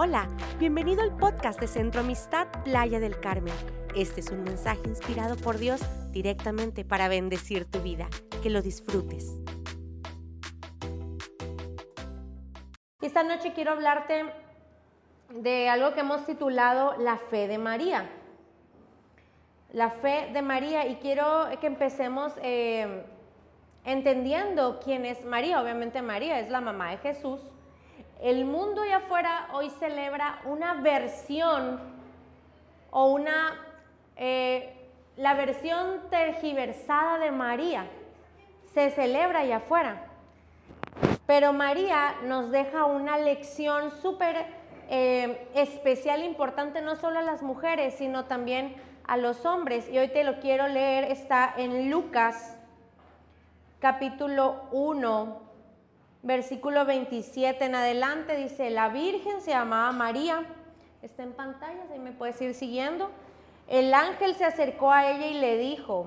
Hola, bienvenido al podcast de Centro Amistad Playa del Carmen. Este es un mensaje inspirado por Dios directamente para bendecir tu vida. Que lo disfrutes. Esta noche quiero hablarte de algo que hemos titulado La fe de María. La fe de María y quiero que empecemos eh, entendiendo quién es María. Obviamente María es la mamá de Jesús el mundo allá afuera hoy celebra una versión o una, eh, la versión tergiversada de María. Se celebra allá afuera. Pero María nos deja una lección súper eh, especial, importante, no solo a las mujeres, sino también a los hombres. Y hoy te lo quiero leer, está en Lucas capítulo 1, versículo 27 en adelante, dice, la Virgen se llamaba María, está en pantalla, ahí me puedes ir siguiendo. El ángel se acercó a ella y le dijo,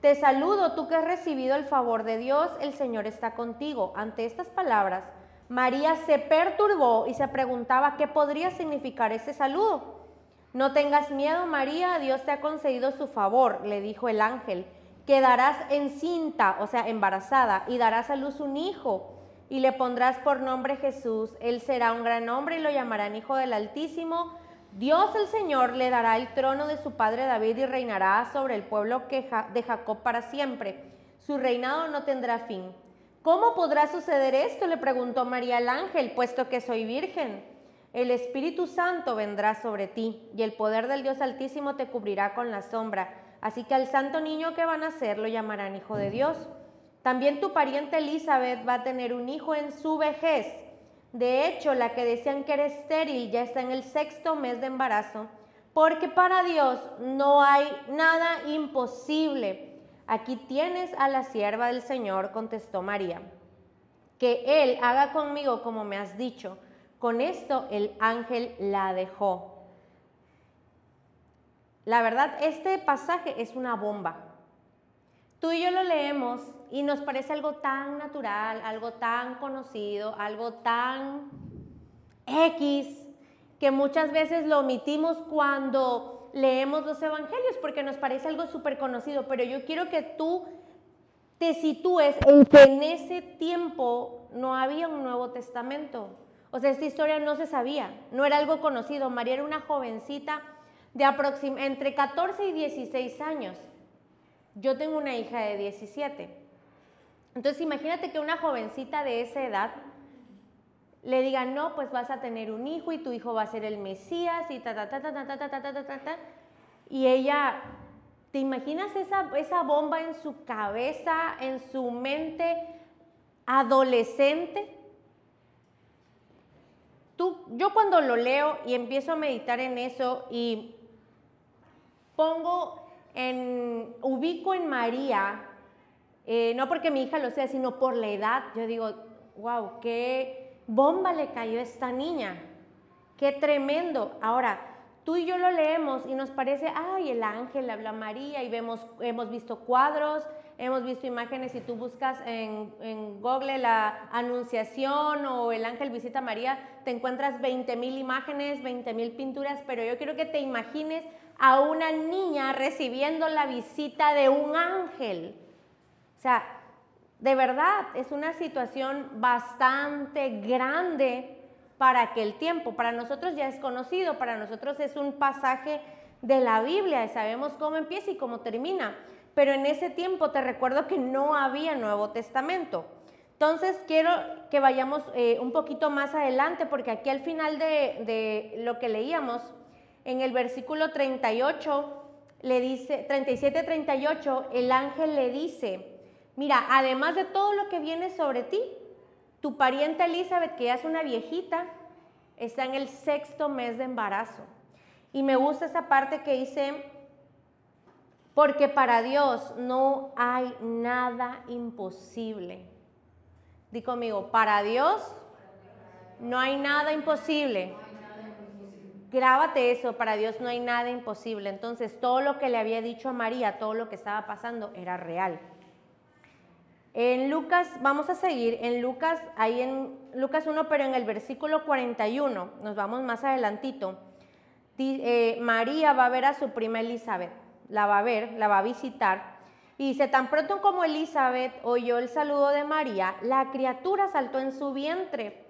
te saludo, tú que has recibido el favor de Dios, el Señor está contigo. Ante estas palabras, María se perturbó y se preguntaba qué podría significar ese saludo. No tengas miedo, María, Dios te ha concedido su favor, le dijo el ángel. Quedarás encinta, o sea, embarazada, y darás a luz un hijo y le pondrás por nombre Jesús. Él será un gran hombre y lo llamarán Hijo del Altísimo. Dios el Señor le dará el trono de su padre David y reinará sobre el pueblo de Jacob para siempre. Su reinado no tendrá fin. ¿Cómo podrá suceder esto? le preguntó María al ángel, puesto que soy virgen. El Espíritu Santo vendrá sobre ti y el poder del Dios Altísimo te cubrirá con la sombra. Así que al santo niño que van a ser lo llamarán Hijo de Dios. También tu pariente Elizabeth va a tener un hijo en su vejez. De hecho, la que decían que era estéril ya está en el sexto mes de embarazo, porque para Dios no hay nada imposible. Aquí tienes a la sierva del Señor, contestó María. Que Él haga conmigo como me has dicho. Con esto el ángel la dejó. La verdad, este pasaje es una bomba. Tú y yo lo leemos y nos parece algo tan natural, algo tan conocido, algo tan X, que muchas veces lo omitimos cuando leemos los evangelios porque nos parece algo súper conocido, pero yo quiero que tú te sitúes en que en ese tiempo no había un Nuevo Testamento. O sea, esta historia no se sabía, no era algo conocido. María era una jovencita de entre 14 y 16 años. Yo tengo una hija de 17. Entonces imagínate que una jovencita de esa edad le diga, no, pues vas a tener un hijo y tu hijo va a ser el Mesías y ta, ta, ta, ta, ta, ta, ta, ta, ta, ta. Y ella, ¿te imaginas esa, esa bomba en su cabeza, en su mente adolescente? Tú, yo cuando lo leo y empiezo a meditar en eso y pongo en, ubico en María, eh, no porque mi hija lo sea, sino por la edad, yo digo, wow, qué bomba le cayó a esta niña, qué tremendo. Ahora, tú y yo lo leemos y nos parece, ay, el ángel habla a María y vemos, hemos visto cuadros, hemos visto imágenes, si tú buscas en, en, Google la anunciación o el ángel visita a María, te encuentras 20 mil imágenes, 20 mil pinturas, pero yo quiero que te imagines a una niña recibiendo la visita de un ángel. O sea, de verdad, es una situación bastante grande para aquel tiempo. Para nosotros ya es conocido, para nosotros es un pasaje de la Biblia sabemos cómo empieza y cómo termina. Pero en ese tiempo te recuerdo que no había Nuevo Testamento. Entonces quiero que vayamos eh, un poquito más adelante porque aquí al final de lo que leíamos en el versículo 38, le dice, 37-38, el ángel le dice, mira, además de todo lo que viene sobre ti, tu pariente Elizabeth, que ya es una viejita, está en el sexto mes de embarazo. Y me gusta esa parte que dice, porque para Dios no hay nada imposible. Di conmigo, para Dios no hay nada imposible. Grábate eso, para Dios no hay nada imposible. Entonces todo lo que le había dicho a María, todo lo que estaba pasando era real. En Lucas, vamos a seguir en Lucas, ahí en Lucas 1, pero en el versículo 41, nos vamos más adelantito. Eh, María va a ver a su prima Elizabeth, la va a ver, la va a visitar. Y dice, tan pronto como Elizabeth oyó el saludo de María, la criatura saltó en su vientre.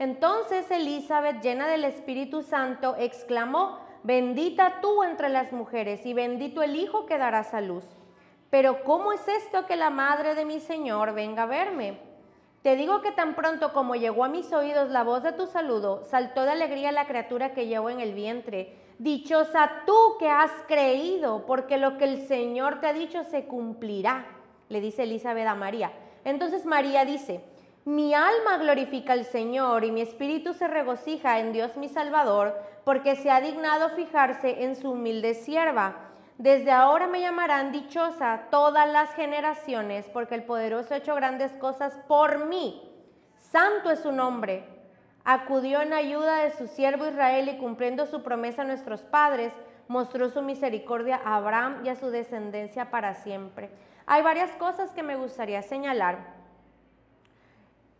Entonces Elizabeth, llena del Espíritu Santo, exclamó, bendita tú entre las mujeres y bendito el Hijo que darás a luz. Pero ¿cómo es esto que la madre de mi Señor venga a verme? Te digo que tan pronto como llegó a mis oídos la voz de tu saludo, saltó de alegría la criatura que llevo en el vientre. Dichosa tú que has creído, porque lo que el Señor te ha dicho se cumplirá, le dice Elizabeth a María. Entonces María dice, mi alma glorifica al Señor y mi espíritu se regocija en Dios mi Salvador, porque se ha dignado fijarse en su humilde sierva. Desde ahora me llamarán dichosa todas las generaciones, porque el poderoso ha hecho grandes cosas por mí. Santo es su nombre. Acudió en ayuda de su siervo Israel y cumpliendo su promesa a nuestros padres, mostró su misericordia a Abraham y a su descendencia para siempre. Hay varias cosas que me gustaría señalar.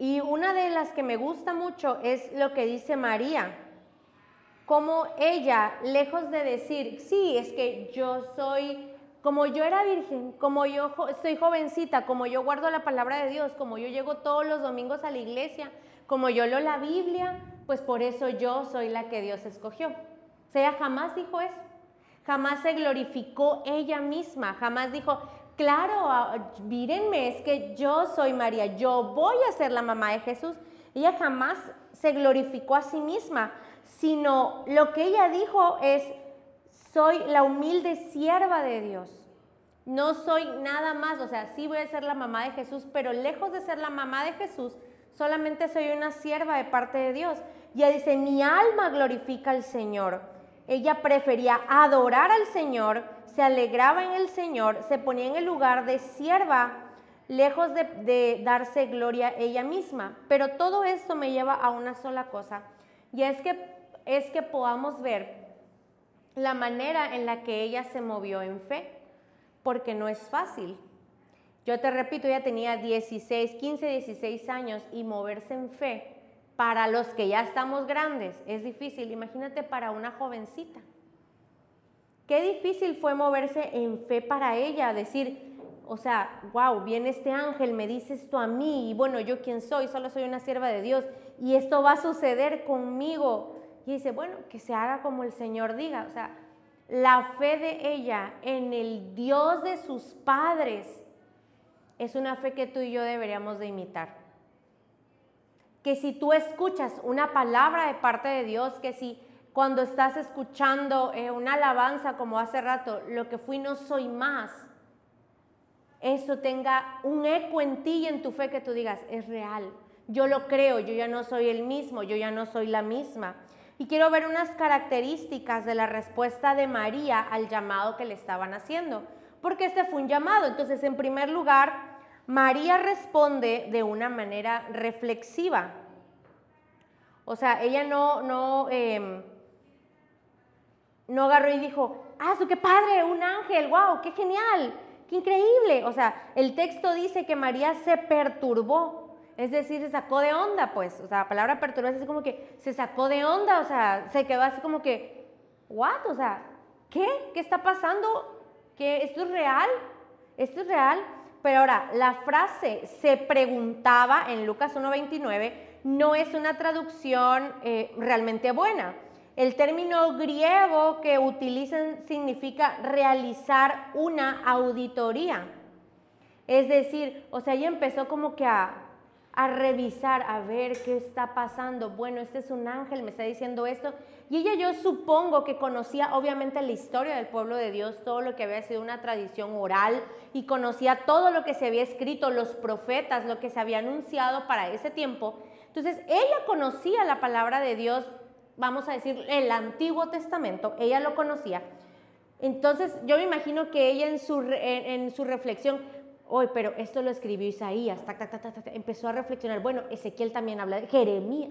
Y una de las que me gusta mucho es lo que dice María como ella, lejos de decir, sí, es que yo soy, como yo era virgen, como yo soy jovencita, como yo guardo la palabra de Dios, como yo llego todos los domingos a la iglesia, como yo leo la Biblia, pues por eso yo soy la que Dios escogió. O sea, jamás dijo eso, jamás se glorificó ella misma, jamás dijo, claro, mírenme, es que yo soy María, yo voy a ser la mamá de Jesús. Ella jamás se glorificó a sí misma, sino lo que ella dijo es, soy la humilde sierva de Dios. No soy nada más, o sea, sí voy a ser la mamá de Jesús, pero lejos de ser la mamá de Jesús, solamente soy una sierva de parte de Dios. Y ella dice, mi alma glorifica al Señor. Ella prefería adorar al Señor, se alegraba en el Señor, se ponía en el lugar de sierva, lejos de, darse gloria ella misma. Pero todo esto me lleva a una sola cosa, y es que es que podamos ver la manera en la que ella se movió en fe, porque no es fácil. Yo te repito, ella tenía 16, 15, 16 años y moverse en fe para los que ya estamos grandes es difícil. Imagínate para una jovencita. Qué difícil fue moverse en fe para ella, decir, o sea, wow, viene este ángel, me dice esto a mí, y bueno, yo quién soy, solo soy una sierva de Dios, y esto va a suceder conmigo. Y dice, bueno, que se haga como el Señor diga. O sea, la fe de ella en el Dios de sus padres es una fe que tú y yo deberíamos de imitar. Que si tú escuchas una palabra de parte de Dios, que si cuando estás escuchando eh, una alabanza como hace rato, lo que fui no soy más, eso tenga un eco en ti y en tu fe que tú digas, es real. Yo lo creo, yo ya no soy el mismo, yo ya no soy la misma. Y quiero ver unas características de la respuesta de María al llamado que le estaban haciendo, porque este fue un llamado. Entonces, en primer lugar, María responde de una manera reflexiva. O sea, ella no, no, em, no agarró y dijo, ah, qué padre, un ángel, wow, qué genial, qué increíble. O sea, el texto dice que María se perturbó. Es decir, se sacó de onda, pues. O sea, la palabra perturbar es como que se sacó de onda, o sea, se quedó así como que, ¿what? O sea, ¿qué? ¿Qué está pasando? ¿Qué? ¿Esto es real? ¿Esto es real? Pero ahora, la frase se preguntaba en Lucas 1.29 no es una traducción eh, realmente buena. El término griego que utilizan significa realizar una auditoría. Es decir, o sea, ella empezó como que a, a revisar, a ver qué está pasando. Bueno, este es un ángel, me está diciendo esto. Y ella yo supongo que conocía obviamente la historia del pueblo de Dios, todo lo que había sido una tradición oral y conocía todo lo que se había escrito, los profetas, lo que se había anunciado para ese tiempo. Entonces, ella conocía la palabra de Dios, vamos a decir, el Antiguo Testamento, ella lo conocía. Entonces, yo me imagino que ella en su, en su reflexión hoy, pero esto lo escribió Isaías, empezó a reflexionar, bueno, Ezequiel también habla de Jeremías.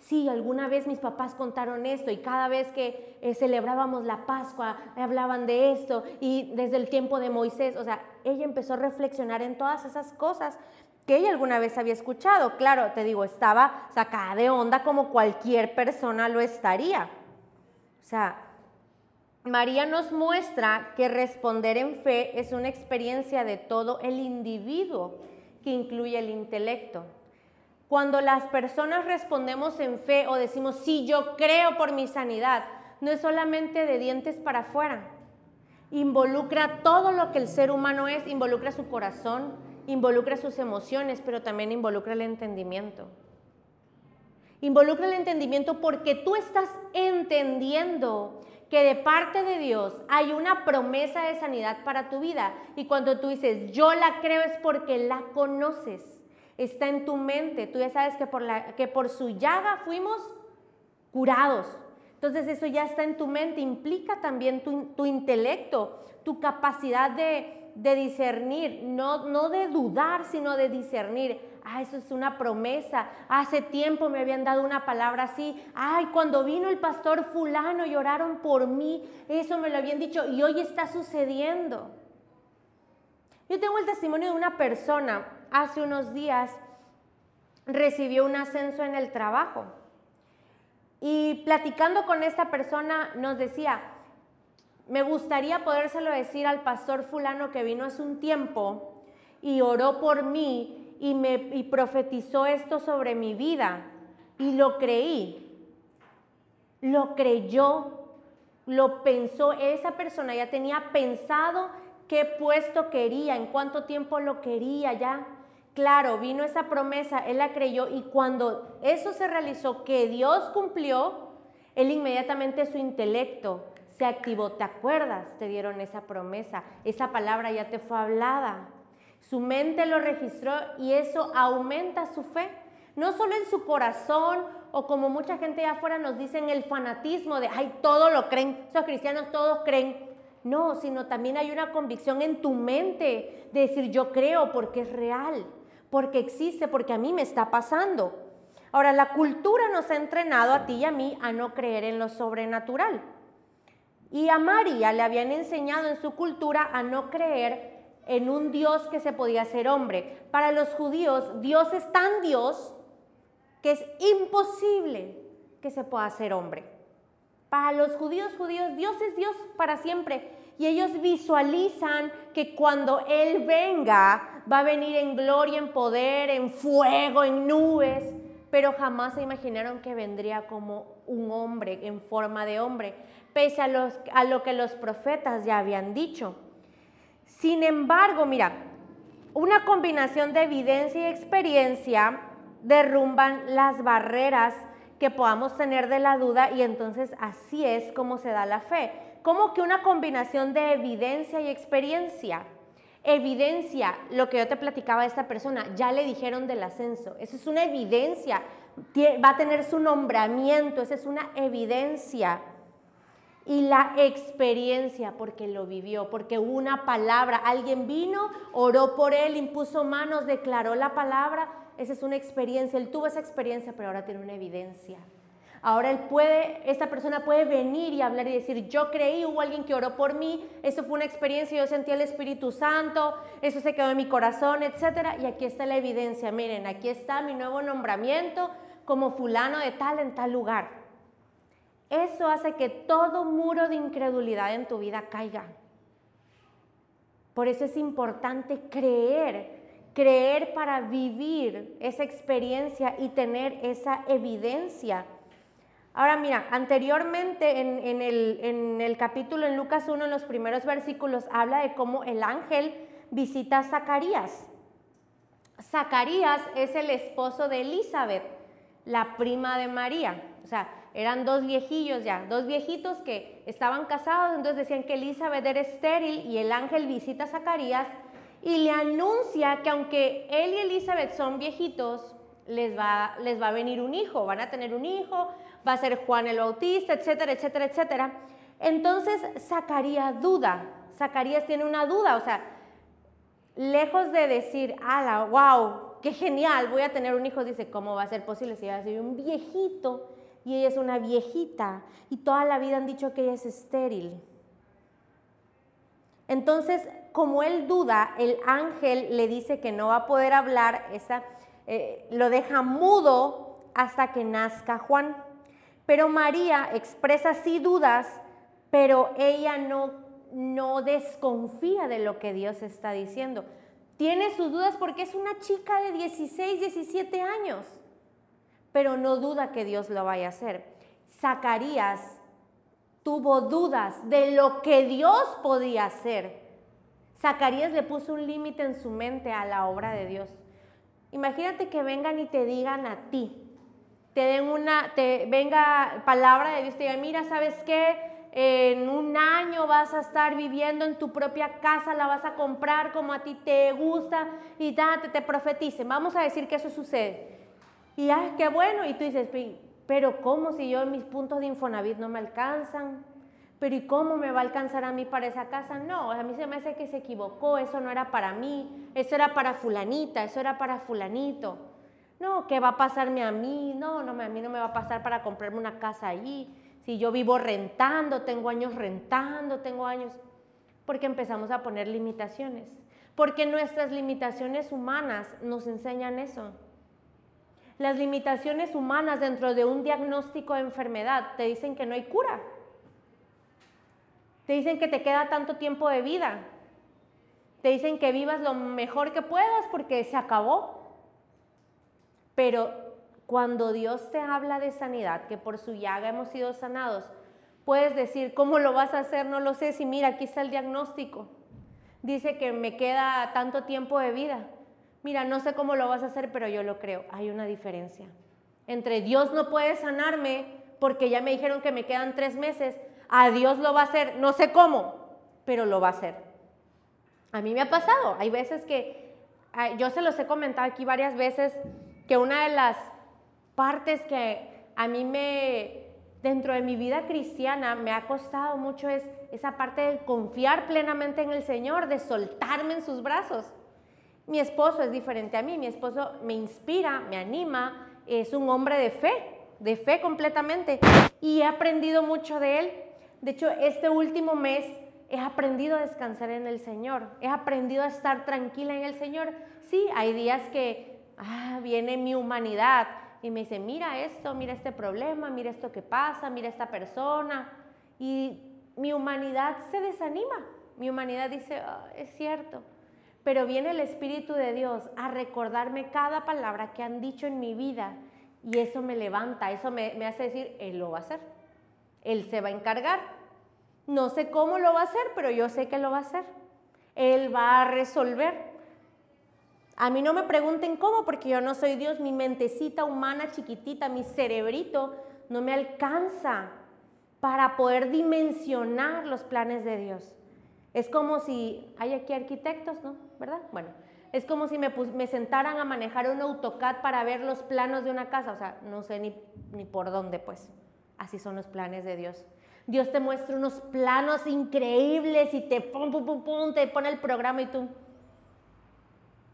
Sí, alguna vez mis papás contaron esto y cada vez que eh, celebrábamos la Pascua hablaban de esto y desde el tiempo de Moisés, o sea, ella empezó a reflexionar en todas esas cosas que ella alguna vez había escuchado. Claro, te digo, estaba sacada de onda como cualquier persona lo estaría. O sea, María nos muestra que responder en fe es una experiencia de todo el individuo, que incluye el intelecto. Cuando las personas respondemos en fe o decimos, sí, yo creo por mi sanidad, no es solamente de dientes para afuera. Involucra todo lo que el ser humano es, involucra su corazón, involucra sus emociones, pero también involucra el entendimiento. Involucra el entendimiento porque tú estás entendiendo que de parte de Dios hay una promesa de sanidad para tu vida. Y cuando tú dices, yo la creo es porque la conoces, está en tu mente. Tú ya sabes que por, la, que por su llaga fuimos curados. Entonces eso ya está en tu mente, implica también tu, tu intelecto, tu capacidad de, de discernir, no, no de dudar, sino de discernir. Ah, eso es una promesa. Hace tiempo me habían dado una palabra así. Ay, cuando vino el pastor fulano y oraron por mí, eso me lo habían dicho y hoy está sucediendo. Yo tengo el testimonio de una persona, hace unos días recibió un ascenso en el trabajo. Y platicando con esta persona nos decía, me gustaría podérselo decir al pastor fulano que vino hace un tiempo y oró por mí y me y profetizó esto sobre mi vida y lo creí. Lo creyó, lo pensó, esa persona ya tenía pensado qué puesto quería, en cuánto tiempo lo quería ya. Claro, vino esa promesa, él la creyó y cuando eso se realizó, que Dios cumplió, él inmediatamente su intelecto se activó. ¿Te acuerdas? Te dieron esa promesa, esa palabra ya te fue hablada. Su mente lo registró y eso aumenta su fe. No solo en su corazón o como mucha gente allá afuera nos dicen el fanatismo de, ay, todo lo creen, esos cristianos todos creen. No, sino también hay una convicción en tu mente de decir yo creo porque es real, porque existe, porque a mí me está pasando. Ahora, la cultura nos ha entrenado a ti y a mí a no creer en lo sobrenatural. Y a María le habían enseñado en su cultura a no creer en un Dios que se podía hacer hombre. Para los judíos, Dios es tan Dios que es imposible que se pueda hacer hombre. Para los judíos, judíos, Dios es Dios para siempre. Y ellos visualizan que cuando Él venga, va a venir en gloria, en poder, en fuego, en nubes, pero jamás se imaginaron que vendría como un hombre, en forma de hombre, pese a, a lo que los profetas ya habían dicho. Sin embargo, mira, una combinación de evidencia y experiencia derrumban las barreras que podamos tener de la duda y entonces así es como se da la fe. Como que una combinación de evidencia y experiencia. Evidencia, lo que yo te platicaba de esta persona, ya le dijeron del ascenso. Eso es una evidencia. Va a tener su nombramiento, esa es una evidencia y la experiencia porque lo vivió, porque una palabra, alguien vino, oró por él, impuso manos, declaró la palabra, esa es una experiencia, él tuvo esa experiencia, pero ahora tiene una evidencia. Ahora él puede, esta persona puede venir y hablar y decir, yo creí, hubo alguien que oró por mí, eso fue una experiencia, yo sentí el Espíritu Santo, eso se quedó en mi corazón, etc. Y aquí está la evidencia, miren, aquí está mi nuevo nombramiento como fulano de tal en tal lugar. Eso hace que todo muro de incredulidad en tu vida caiga. Por eso es importante creer, creer para vivir esa experiencia y tener esa evidencia. Ahora mira, anteriormente en, el, capítulo en Lucas 1, en los primeros versículos, habla de cómo el ángel visita a Zacarías. Zacarías es el esposo de Elizabeth, la prima de María. O sea, eran dos viejillos ya, dos viejitos que estaban casados, entonces decían que Elizabeth era estéril y el ángel visita a Zacarías y le anuncia que aunque él y Elizabeth son viejitos, les va, les va a venir un hijo, van a tener un hijo, va a ser Juan el Bautista, etcétera, etcétera, etcétera. Entonces Zacarías duda, Zacarías tiene una duda, o sea, lejos de decir, ala, wow, qué genial, voy a tener un hijo. Dice, ¿cómo va a ser posible si va a ser un viejito y ella es una viejita y toda la vida han dicho que ella es estéril? Entonces, como él duda, el ángel le dice que no va a poder hablar, esa, eh, lo deja mudo hasta que nazca Juan. Pero María expresa sí dudas, pero ella no, no desconfía de lo que Dios está diciendo. Tiene sus dudas porque es una chica de 16, 17 años, pero no duda que Dios lo vaya a hacer. Zacarías tuvo dudas de lo que Dios podía hacer. Zacarías le puso un límite en su mente a la obra de Dios. Imagínate que vengan y te digan a ti, te den una, te venga palabra de Dios, te diga, mira, ¿sabes qué? en un año vas a estar viviendo en tu propia casa, la vas a comprar como a ti te gusta y te, te profeticen. Vamos a decir que eso sucede. Y ay, qué bueno. Y tú dices, pero ¿cómo si yo mis puntos de Infonavit no me alcanzan? Pero ¿y cómo me va a alcanzar a mí para esa casa? No, a mí se me hace que se equivocó, eso no era para mí, eso era para fulanita, eso era para fulanito. No, ¿qué va a pasarme a mí? No, no, a mí no me va a pasar para comprarme una casa allí. Si yo vivo rentando, tengo años rentando, tengo años, porque empezamos a poner limitaciones. Porque nuestras limitaciones humanas nos enseñan eso. Las limitaciones humanas dentro de un diagnóstico de enfermedad te dicen que no hay cura. Te dicen que te queda tanto tiempo de vida. Te dicen que vivas lo mejor que puedas porque se acabó. Pero cuando Dios te habla de sanidad, que por su llaga hemos sido sanados, puedes decir, ¿cómo lo vas a hacer? No lo sé, si mira, aquí está el diagnóstico. Dice que me queda tanto tiempo de vida. Mira, no sé cómo lo vas a hacer, pero yo lo creo. Hay una diferencia. Entre Dios no puede sanarme porque ya me dijeron que me quedan tres meses, a Dios lo va a hacer, no sé cómo, pero lo va a hacer. A mí me ha pasado, hay veces que, yo se los he comentado aquí varias veces, que una de las partes que a mí me, dentro de mi vida cristiana, me ha costado mucho es esa parte de confiar plenamente en el Señor, de soltarme en sus brazos. Mi esposo es diferente a mí, mi esposo me inspira, me anima, es un hombre de fe, de fe completamente, y he aprendido mucho de él. De hecho, este último mes he aprendido a descansar en el Señor, he aprendido a estar tranquila en el Señor. Sí, hay días que ah, viene mi humanidad, y me dice, mira esto, mira este problema, mira esto que pasa, mira esta persona. Y mi humanidad se desanima. Mi humanidad dice, ah, es cierto. Pero viene el Espíritu de Dios a recordarme cada palabra que han dicho en mi vida. Y eso me levanta, eso me, me hace decir, Él lo va a hacer. Él se va a encargar. No sé cómo lo va a hacer, pero yo sé que lo va a hacer. Él va a resolver. A mí no me pregunten cómo, porque yo no soy Dios, mi mentecita humana chiquitita, mi cerebrito, no me alcanza para poder dimensionar los planes de Dios. Es como si, hay aquí arquitectos, ¿no? ¿Verdad? Bueno, es como si me, sentaran a manejar un AutoCAD para ver los planos de una casa, o sea, no sé ni, ni por dónde, pues. Así son los planes de Dios. Dios te muestra unos planos increíbles y te pum, pum, pum, pum, te pone el programa y tú,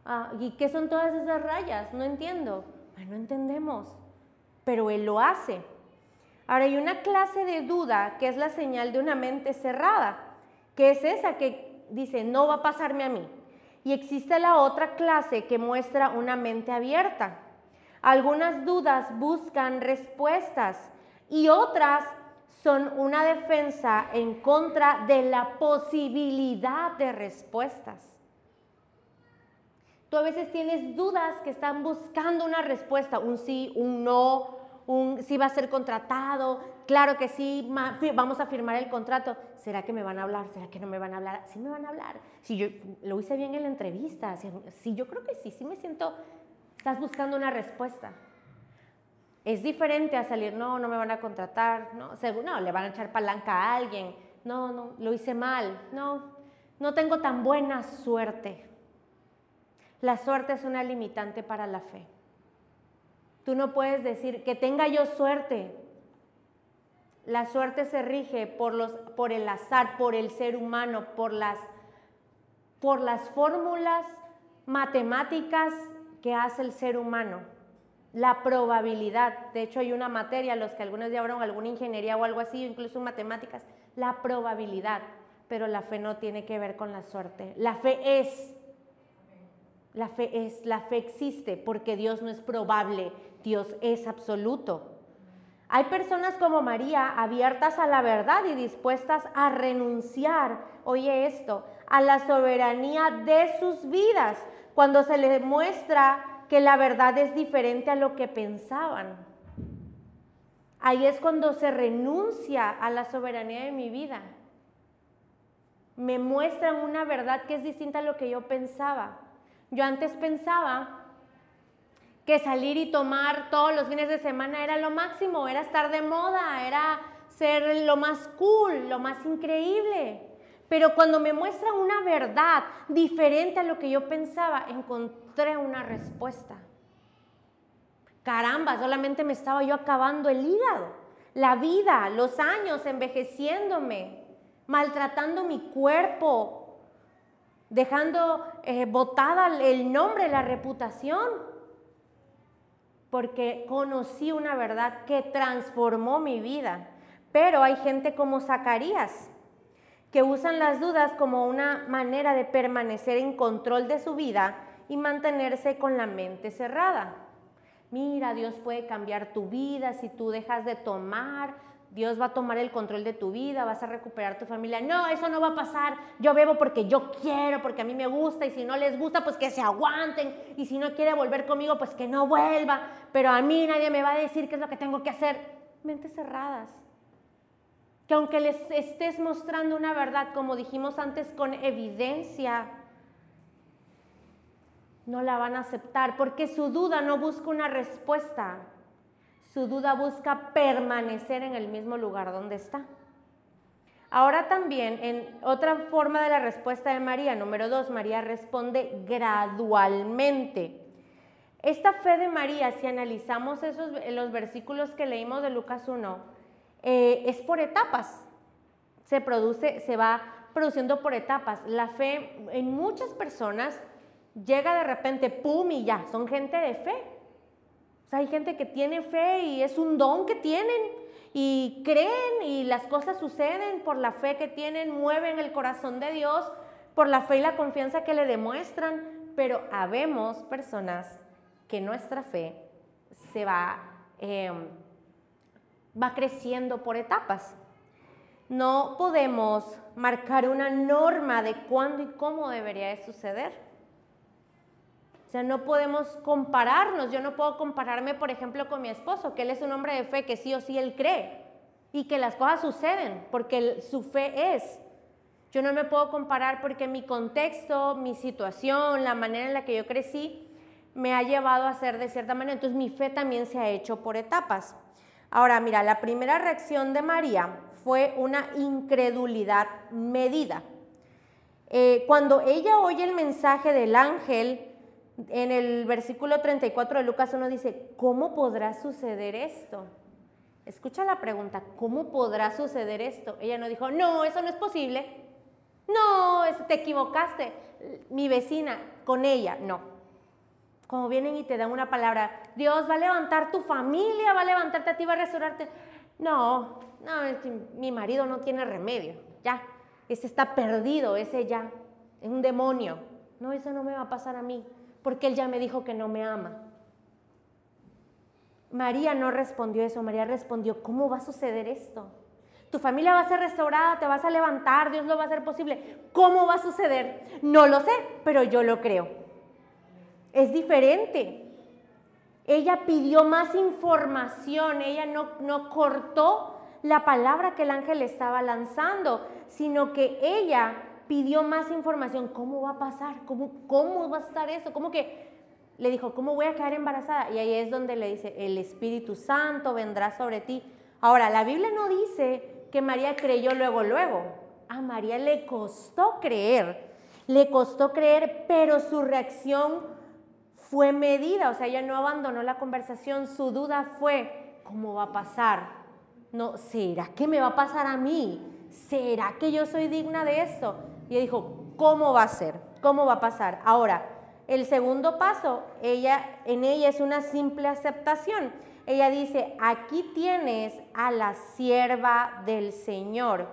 Ah, ¿Y qué son todas esas rayas? No entiendo. no entendemos, pero Él lo hace. Ahora hay una clase de duda que es la señal de una mente cerrada, que es esa que dice, no va a pasarme a mí. Y existe la otra clase que muestra una mente abierta. Algunas dudas buscan respuestas y otras son una defensa en contra de la posibilidad de respuestas. Tú a veces tienes dudas que están buscando una respuesta, un sí, un no, un sí va a ser contratado, claro que sí, vamos a firmar el contrato. ¿Será que me van a hablar? ¿Será que no me van a hablar? Sí me van a hablar. Si yo lo hice bien en la entrevista, sí, yo creo que sí, sí me siento, estás buscando una respuesta. Es diferente a salir, no, no me van a contratar, no, según, no, le van a echar palanca a alguien, no, no, lo hice mal, no, no tengo tan buena suerte. La suerte es una limitante para la fe. Tú no puedes decir que tenga yo suerte. La suerte se rige por, los, por el azar, por el ser humano, por las, por las fórmulas matemáticas que hace el ser humano. La probabilidad, de hecho hay una materia, los que algunos llevaron alguna ingeniería o algo así, incluso matemáticas, la probabilidad, pero la fe no tiene que ver con la suerte. La fe es, la fe existe porque Dios no es probable, Dios es absoluto. Hay personas como María abiertas a la verdad y dispuestas a renunciar, oye esto, a la soberanía de sus vidas cuando se les muestra que la verdad es diferente a lo que pensaban. Ahí es cuando se renuncia a la soberanía de mi vida. Me muestran una verdad que es distinta a lo que yo pensaba. Yo antes pensaba que salir y tomar todos los fines de semana era lo máximo, era estar de moda, era ser lo más cool, lo más increíble. Pero cuando me muestran una verdad diferente a lo que yo pensaba, encontré una respuesta. Caramba, solamente me estaba yo acabando el hígado, la vida, los años, envejeciéndome, maltratando mi cuerpo, dejando eh, botada el nombre, la reputación, porque conocí una verdad que transformó mi vida. Pero hay gente como Zacarías, que usan las dudas como una manera de permanecer en control de su vida y mantenerse con la mente cerrada. Mira, Dios puede cambiar tu vida si tú dejas de tomar, Dios va a tomar el control de tu vida, vas a recuperar tu familia. No, eso no va a pasar. Yo bebo porque yo quiero, porque a mí me gusta y si no les gusta, pues que se aguanten. Y si no quiere volver conmigo, pues que no vuelva. Pero a mí nadie me va a decir qué es lo que tengo que hacer. Mentes cerradas que aunque les estés mostrando una verdad, como dijimos antes, con evidencia, no la van a aceptar porque su duda no busca una respuesta, su duda busca permanecer en el mismo lugar donde está. Ahora también, en otra forma de la respuesta de María, número dos, María responde gradualmente. Esta fe de María, si analizamos esos, los versículos que leímos de Lucas 1, eh, es por etapas. Se produce, se va produciendo por etapas. La fe en muchas personas llega de repente, pum, y ya, son gente de fe. Hay gente que tiene fe y es un don que tienen y creen y las cosas suceden por la fe que tienen, mueven el corazón de Dios, por la fe y la confianza que le demuestran, pero habemos personas que nuestra fe se va em, va creciendo por etapas. No podemos marcar una norma de cuándo y cómo debería de suceder. O sea, no podemos compararnos. Yo no puedo compararme, por ejemplo, con mi esposo, que él es un hombre de fe, que sí o sí él cree y que las cosas suceden porque su fe es. Yo no me puedo comparar porque mi contexto, mi situación, la manera en la que yo crecí, me ha llevado a ser de cierta manera. Entonces mi fe también se ha hecho por etapas. Ahora, mira, la primera reacción de María fue una incredulidad medida. Eh, cuando ella oye el mensaje del ángel, en el versículo 34 de Lucas 1 dice, ¿cómo podrá suceder esto? Escucha la pregunta, ¿cómo podrá suceder esto? Ella no dijo, no, eso no es posible. No, te equivocaste. Mi vecina, con ella, no como vienen y te dan una palabra, Dios va a levantar tu familia, va a levantarte a ti, va a restaurarte. No, no, mi marido no tiene remedio, ya, ese está perdido, ese ya, es un demonio. No, eso no me va a pasar a mí, porque él ya me dijo que no me ama. María no respondió eso, María respondió, ¿cómo va a suceder esto? Tu familia va a ser restaurada, te vas a levantar, Dios lo va a hacer posible. ¿Cómo va a suceder? No lo sé, pero yo lo creo es diferente. Ella pidió más información, ella no, no cortó la palabra que el ángel estaba lanzando, sino que ella pidió más información. ¿Cómo va a pasar? ¿Cómo, cómo va a estar eso? ¿Cómo que le dijo, ¿cómo voy a quedar embarazada? Y ahí es donde le dice, el Espíritu Santo vendrá sobre ti. Ahora, la Biblia no dice que María creyó luego, luego. A María le costó creer, le costó creer, pero su reacción fue medida, o sea, ella no abandonó la conversación, su duda fue, ¿cómo va a pasar? No, ¿será que me va a pasar a mí? ¿Será que yo soy digna de esto? Y ella dijo, ¿cómo va a ser? ¿Cómo va a pasar? Ahora, el segundo paso, ella, en ella es una simple aceptación. Ella dice, aquí tienes a la sierva del Señor,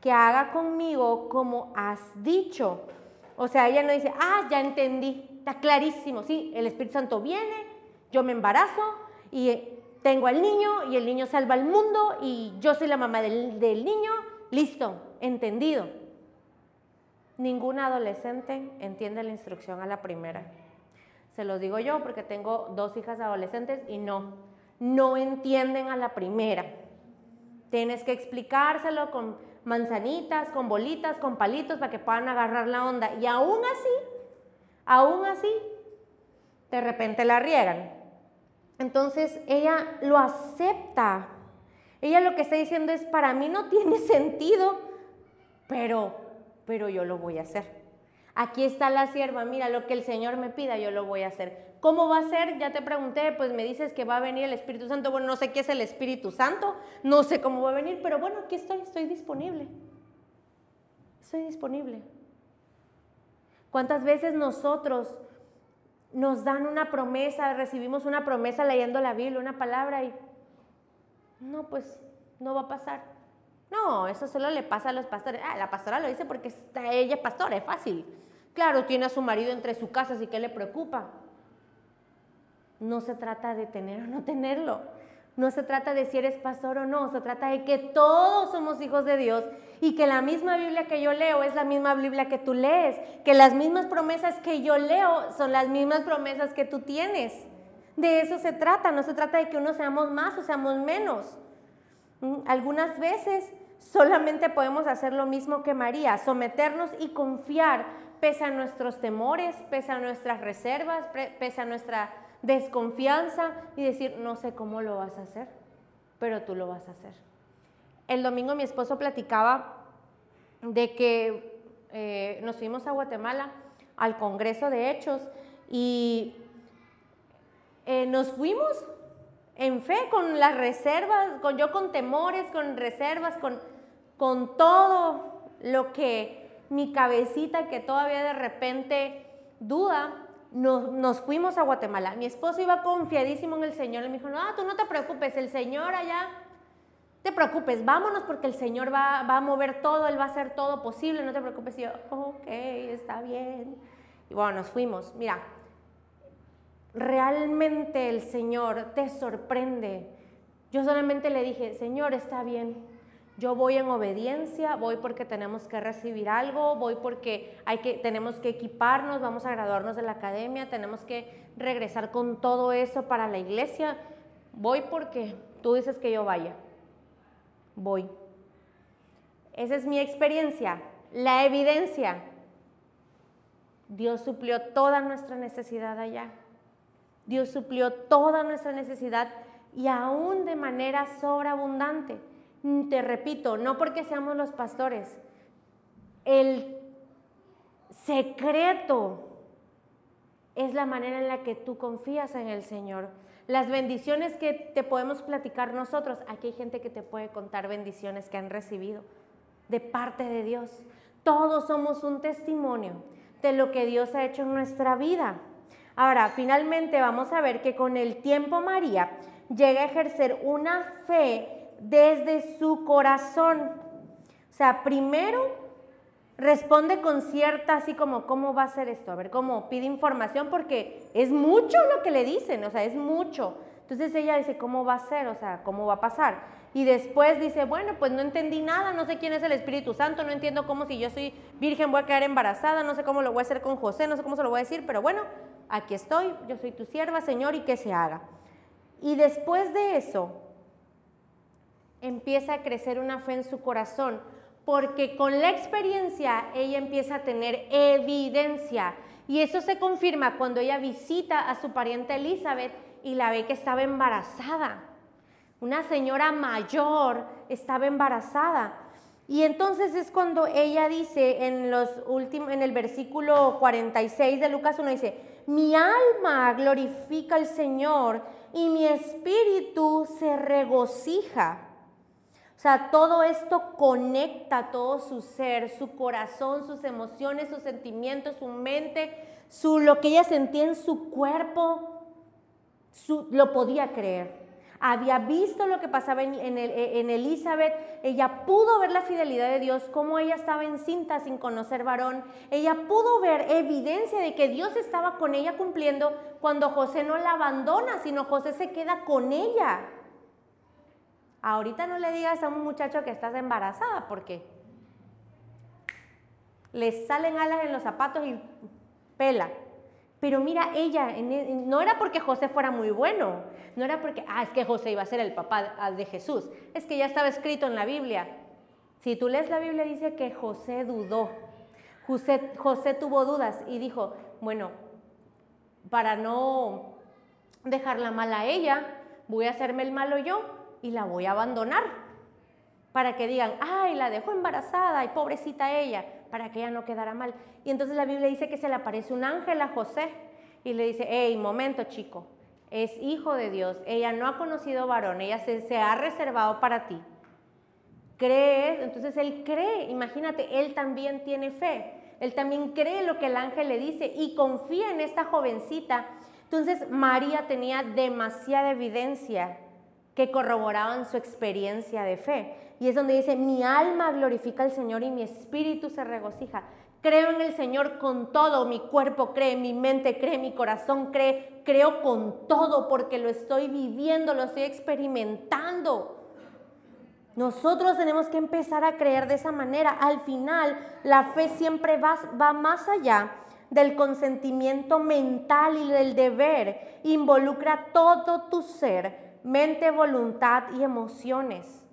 que haga conmigo como has dicho. O sea, ella no dice, ah, ya entendí, está clarísimo, sí, el Espíritu Santo viene, yo me embarazo y tengo al niño y el niño salva al mundo y yo soy la mamá del, del niño, listo, entendido. Ningún adolescente entiende la instrucción a la primera. Se los digo yo porque tengo dos hijas adolescentes y no, no entienden a la primera. Tienes que explicárselo con manzanitas, con bolitas, con palitos para que puedan agarrar la onda. Y aún así, aún así, de repente la riegan. Entonces ella lo acepta. Ella lo que está diciendo es, para mí no tiene sentido, pero, pero yo lo voy a hacer. Aquí está la sierva, mira, lo que el Señor me pida, yo lo voy a hacer. ¿Cómo va a ser? Ya te pregunté, pues me dices que va a venir el Espíritu Santo. Bueno, no sé qué es el Espíritu Santo, no sé cómo va a venir, pero bueno, aquí estoy, estoy disponible. Estoy disponible. ¿Cuántas veces nosotros nos dan una promesa, recibimos una promesa leyendo la Biblia, una palabra y no, pues no va a pasar? No, eso solo le pasa a los pastores. Ah, la pastora lo dice porque está, ella pastora, es fácil. Claro, tiene a su marido entre su casa, así que le preocupa. No se trata de tener o no tenerlo. No se trata de si eres pastor o no, se trata de que todos somos hijos de Dios y que la misma Biblia que yo leo es la misma Biblia que tú lees, que las mismas promesas que yo leo son las mismas promesas que tú tienes. De eso se trata, no se trata de que uno seamos más o seamos menos. Mm, algunas veces solamente podemos hacer lo mismo que María, someternos y confiar pese a nuestros temores, pese a nuestras reservas, pese a nuestra desconfianza y decir, no sé cómo lo vas a hacer, pero tú lo vas a hacer. El domingo mi esposo platicaba de que eh, nos fuimos a Guatemala al Congreso de Hechos y eh, nos fuimos en fe con las reservas, con yo con temores, con reservas, con, con todo lo que mi cabecita que todavía de repente duda, nos, fuimos a Guatemala. Mi esposo iba confiadísimo en el Señor. me dijo, no, tú no te preocupes, el Señor allá, te preocupes, vámonos porque el Señor va, va a mover todo, Él va a hacer todo posible, no te preocupes. Y yo, ok, está bien. Y bueno, nos fuimos. Mira, realmente el Señor te sorprende. Yo solamente le dije, Señor, está bien, yo voy en obediencia, voy porque tenemos que recibir algo, voy porque hay que, tenemos que equiparnos, vamos a graduarnos de la academia, tenemos que regresar con todo eso para la iglesia. Voy porque tú dices que yo vaya. Voy. Esa es mi experiencia, la evidencia. Dios suplió toda nuestra necesidad allá. Dios suplió toda nuestra necesidad y aún de manera sobreabundante. Te repito, no porque seamos los pastores, el secreto es la manera en la que tú confías en el Señor. Las bendiciones que te podemos platicar nosotros, aquí hay gente que te puede contar bendiciones que han recibido de parte de Dios. Todos somos un testimonio de lo que Dios ha hecho en nuestra vida. Ahora, finalmente vamos a ver que con el tiempo María llega a ejercer una fe desde su corazón. O sea, primero responde con cierta, así como, ¿cómo va a ser esto? A ver, ¿cómo pide información? Porque es mucho lo que le dicen, o sea, es mucho. Entonces ella dice, ¿cómo va a ser? O sea, ¿cómo va a pasar? Y después dice, bueno, pues no entendí nada, no sé quién es el Espíritu Santo, no entiendo cómo si yo soy virgen voy a quedar embarazada, no sé cómo lo voy a hacer con José, no sé cómo se lo voy a decir, pero bueno, aquí estoy, yo soy tu sierva, Señor, y que se haga. Y después de eso, empieza a crecer una fe en su corazón, porque con la experiencia ella empieza a tener evidencia. Y eso se confirma cuando ella visita a su pariente Elizabeth y la ve que estaba embarazada. Una señora mayor estaba embarazada. Y entonces es cuando ella dice en, los en el versículo 46 de Lucas 1, dice, mi alma glorifica al Señor y mi espíritu se regocija. O sea, todo esto conecta todo su ser, su corazón, sus emociones, sus sentimientos, su mente, su, lo que ella sentía en su cuerpo, lo podía creer había visto lo que pasaba en, en, Elizabeth, ella pudo ver la fidelidad de Dios, cómo ella estaba encinta sin conocer varón, ella pudo ver evidencia de que Dios estaba con ella cumpliendo cuando José no la abandona, sino José se queda con ella. Ahorita no le digas a un muchacho que estás embarazada porque le salen alas en los zapatos y pela. Pero mira, ella, e, no era porque José fuera muy bueno, no era porque, ah, es que José iba a ser el papá ah, de Jesús, es que ya estaba escrito en la Biblia. Si tú lees la Biblia dice que José dudó, José, José tuvo dudas y dijo, bueno, para no dejarla mal a ella, voy a hacerme el malo yo y la voy a abandonar. Para que digan, ay, la dejó embarazada y pobrecita ella para que ella no quedara mal. Y entonces la Biblia dice que se le aparece un ángel a José y le dice, hey, momento chico, es hijo de Dios, ella no ha conocido varón, ella se, ha reservado para ti. ¿Crees? Entonces él cree, imagínate, él también tiene fe, él también cree lo que el ángel le dice y confía en esta jovencita. Entonces María tenía demasiada evidencia que corroboraban su experiencia de fe. Y es donde dice, mi alma glorifica al Señor y mi espíritu se regocija. Creo en el Señor con todo, mi cuerpo cree, mi mente cree, mi corazón cree, creo con todo porque lo estoy viviendo, lo estoy experimentando. Nosotros tenemos que empezar a creer de esa manera. Al final, la fe siempre va, va más allá del consentimiento mental y del deber. Involucra todo tu ser, mente, voluntad y emociones.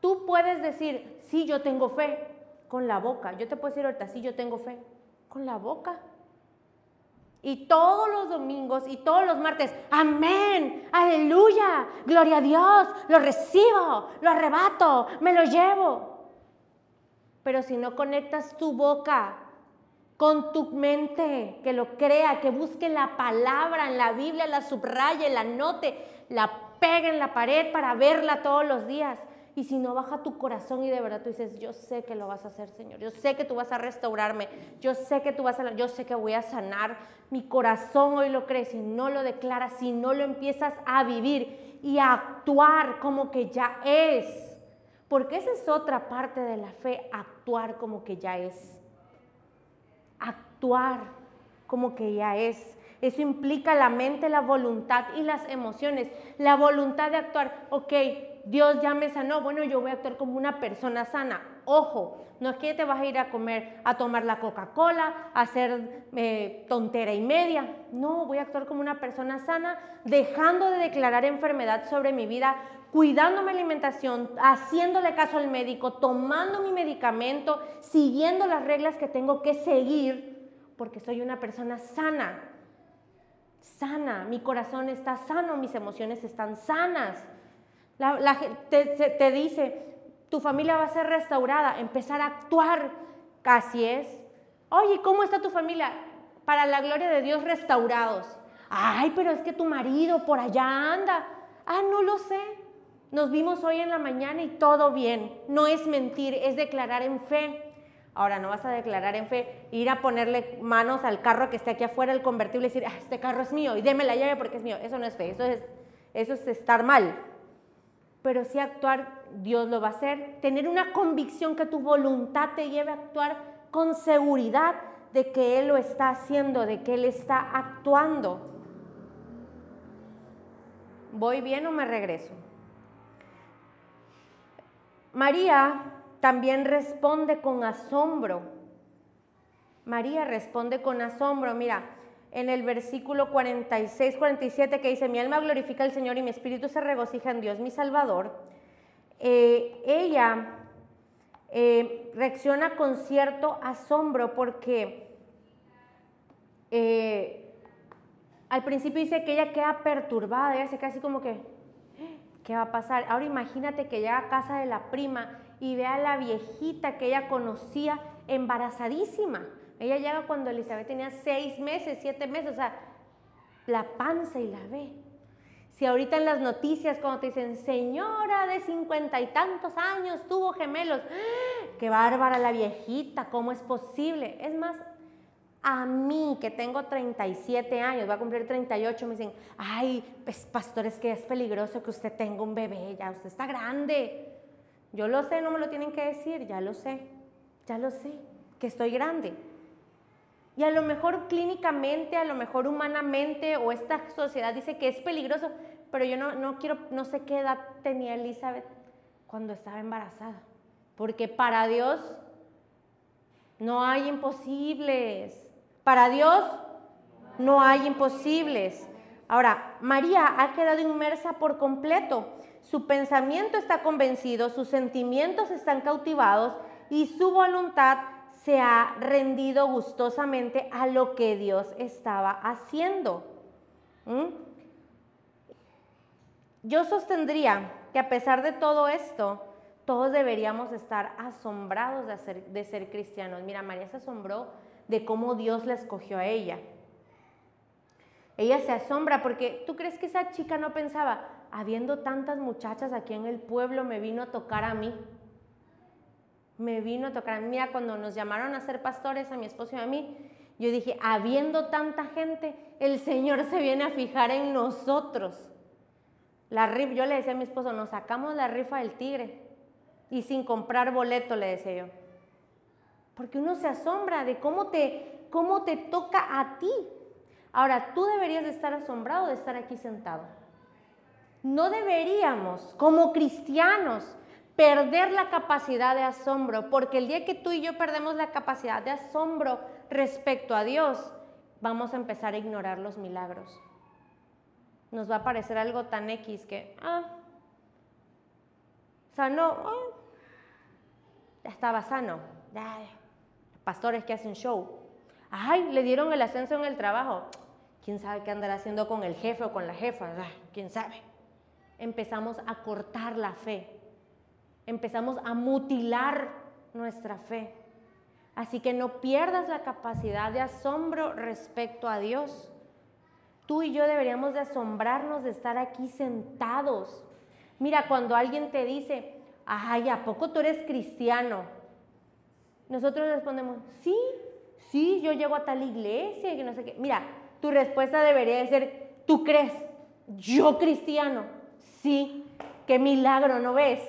Tú puedes decir, sí, yo tengo fe con la boca. Yo te puedo decir ahorita, sí, yo tengo fe con la boca. Y todos los domingos y todos los martes, amén, aleluya, gloria a Dios, lo recibo, lo arrebato, me lo llevo. Pero si no conectas tu boca con tu mente, que lo crea, que busque la palabra en la Biblia, la subraye, la note, la pegue en la pared para verla todos los días. Y si no baja tu corazón y de verdad tú dices, yo sé que lo vas a hacer, Señor. Yo sé que tú vas a restaurarme. Yo sé que tú vas a, yo sé que voy a sanar. Mi corazón hoy lo cree. Si no lo declaras, si no lo empiezas a vivir y a actuar como que ya es. Porque esa es otra parte de la fe, actuar como que ya es. Actuar como que ya es. Eso implica la mente, la voluntad y las emociones. La voluntad de actuar, ok, Dios ya me sanó, bueno, yo voy a actuar como una persona sana. Ojo, no es que te vas a ir a comer, a tomar la Coca-Cola, a hacer eh, tontera y media. No, voy a actuar como una persona sana, dejando de declarar enfermedad sobre mi vida, cuidando mi alimentación, haciéndole caso al médico, tomando mi medicamento, siguiendo las reglas que tengo que seguir, porque soy una persona sana. Sana, mi corazón está sano, mis emociones están sanas. La, te, te dice, tu familia va a ser restaurada, empezar a actuar, casi es. Oye, ¿cómo está tu familia? Para la gloria de Dios, restaurados. Ay, pero es que tu marido por allá anda. Ah, no lo sé. Nos vimos hoy en la mañana y todo bien. No es mentir, es declarar en fe. Ahora, no vas a declarar en fe, ir a ponerle manos al carro que esté aquí afuera, el convertible, y decir, ah, este carro es mío y déme la llave porque es mío. Eso no es fe, eso es, eso es estar mal pero si actuar, Dios lo va a hacer. Tener una convicción que tu voluntad te lleve a actuar con seguridad de que Él lo está haciendo, de que Él está actuando. ¿Voy bien o me regreso? María también responde con asombro. María responde con asombro. Mira, en el versículo 46, 47 que dice, mi alma glorifica al Señor y mi espíritu se regocija en Dios mi Salvador, eh, ella eh, reacciona con cierto asombro porque eh, al principio dice que ella queda perturbada, ella se queda así como que, ¿qué va a pasar? Ahora imagínate que llega a casa de la prima y ve a la viejita que ella conocía embarazadísima. Ella llega cuando Elizabeth tenía seis meses, siete meses, o sea, la panza y la ve. Si ahorita en las noticias cuando te dicen, señora de cincuenta y tantos años tuvo gemelos, ¡ah! qué bárbara la viejita, ¿cómo es posible? Es más, A mí, que tengo 37 años, va a cumplir 38, me dicen, ay, pues, pastor, es que es peligroso que usted tenga un bebé, ya usted está grande. Yo lo sé, no me lo tienen que decir, ya lo sé, ya lo sé, que estoy grande. Y a lo mejor clínicamente, a lo mejor humanamente, o esta sociedad dice que es peligroso, pero yo no, no quiero, no sé qué edad tenía Elizabeth cuando estaba embarazada. Porque para Dios no hay imposibles. Para Dios no hay imposibles. Ahora, María ha quedado inmersa por completo. Su pensamiento está convencido, sus sentimientos están cautivados y su voluntad se ha rendido gustosamente a lo que Dios estaba haciendo. ¿Mm? Yo sostendría que a pesar de todo esto, todos deberíamos estar asombrados de de ser cristianos. Mira, María se asombró de cómo Dios la escogió a ella. Ella se asombra porque tú crees que esa chica no pensaba, habiendo tantas muchachas aquí en el pueblo, me vino a tocar a mí. Me vino a tocar a mí. Mira, cuando nos llamaron a ser pastores, a mi esposo y a mí, yo dije, habiendo tanta gente, el Señor se viene a fijar en nosotros. La rifa, yo le decía a mi esposo, nos sacamos la rifa del tigre y sin comprar boleto, le decía yo. Porque uno se asombra de cómo te, cómo te toca a ti. Ahora, tú deberías de estar asombrado de estar aquí sentado. No deberíamos, como cristianos, perder la capacidad de asombro, porque el día que tú y yo perdemos la capacidad de asombro respecto a Dios, vamos a empezar a ignorar los milagros nos va a parecer algo tan X que, ah, sano, ah, ya estaba sano. Ay, pastores que hacen show. Ay, le dieron el ascenso en el trabajo. ¿Quién sabe qué andará haciendo con el jefe o con la jefa? ¿Quién sabe? Empezamos a cortar la fe. Empezamos a mutilar nuestra fe. Así que no pierdas la capacidad de asombro respecto a Dios. Tú y yo deberíamos de asombrarnos de estar aquí sentados. Mira, cuando alguien te dice, ay, ¿a poco tú eres cristiano? Nosotros respondemos, sí, sí, yo llego a tal iglesia y no sé qué. Mira, tu respuesta debería de ser, ¿tú crees? ¿Yo cristiano? Sí, qué milagro, ¿no ves?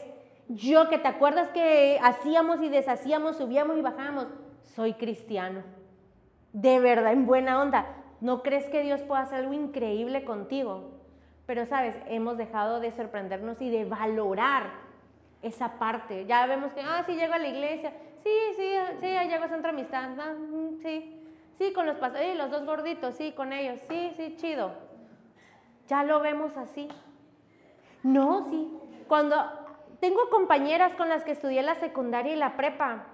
Yo que te acuerdas que hacíamos y deshacíamos, subíamos y bajábamos, soy cristiano. De verdad, en buena onda. ¿No crees que Dios pueda hacer algo increíble contigo? Pero sabes, hemos dejado de sorprendernos y de valorar esa parte. Ya vemos que, ah, sí, llego a la iglesia. Sí, sí, sí, llego a Centro Amistad. Ah, mm, sí, sí, con los pastores, los dos gorditos, sí, con ellos. Sí, sí, chido. Ya lo vemos así. No, sí. Cuando tengo compañeras con las que estudié la secundaria y la prepa,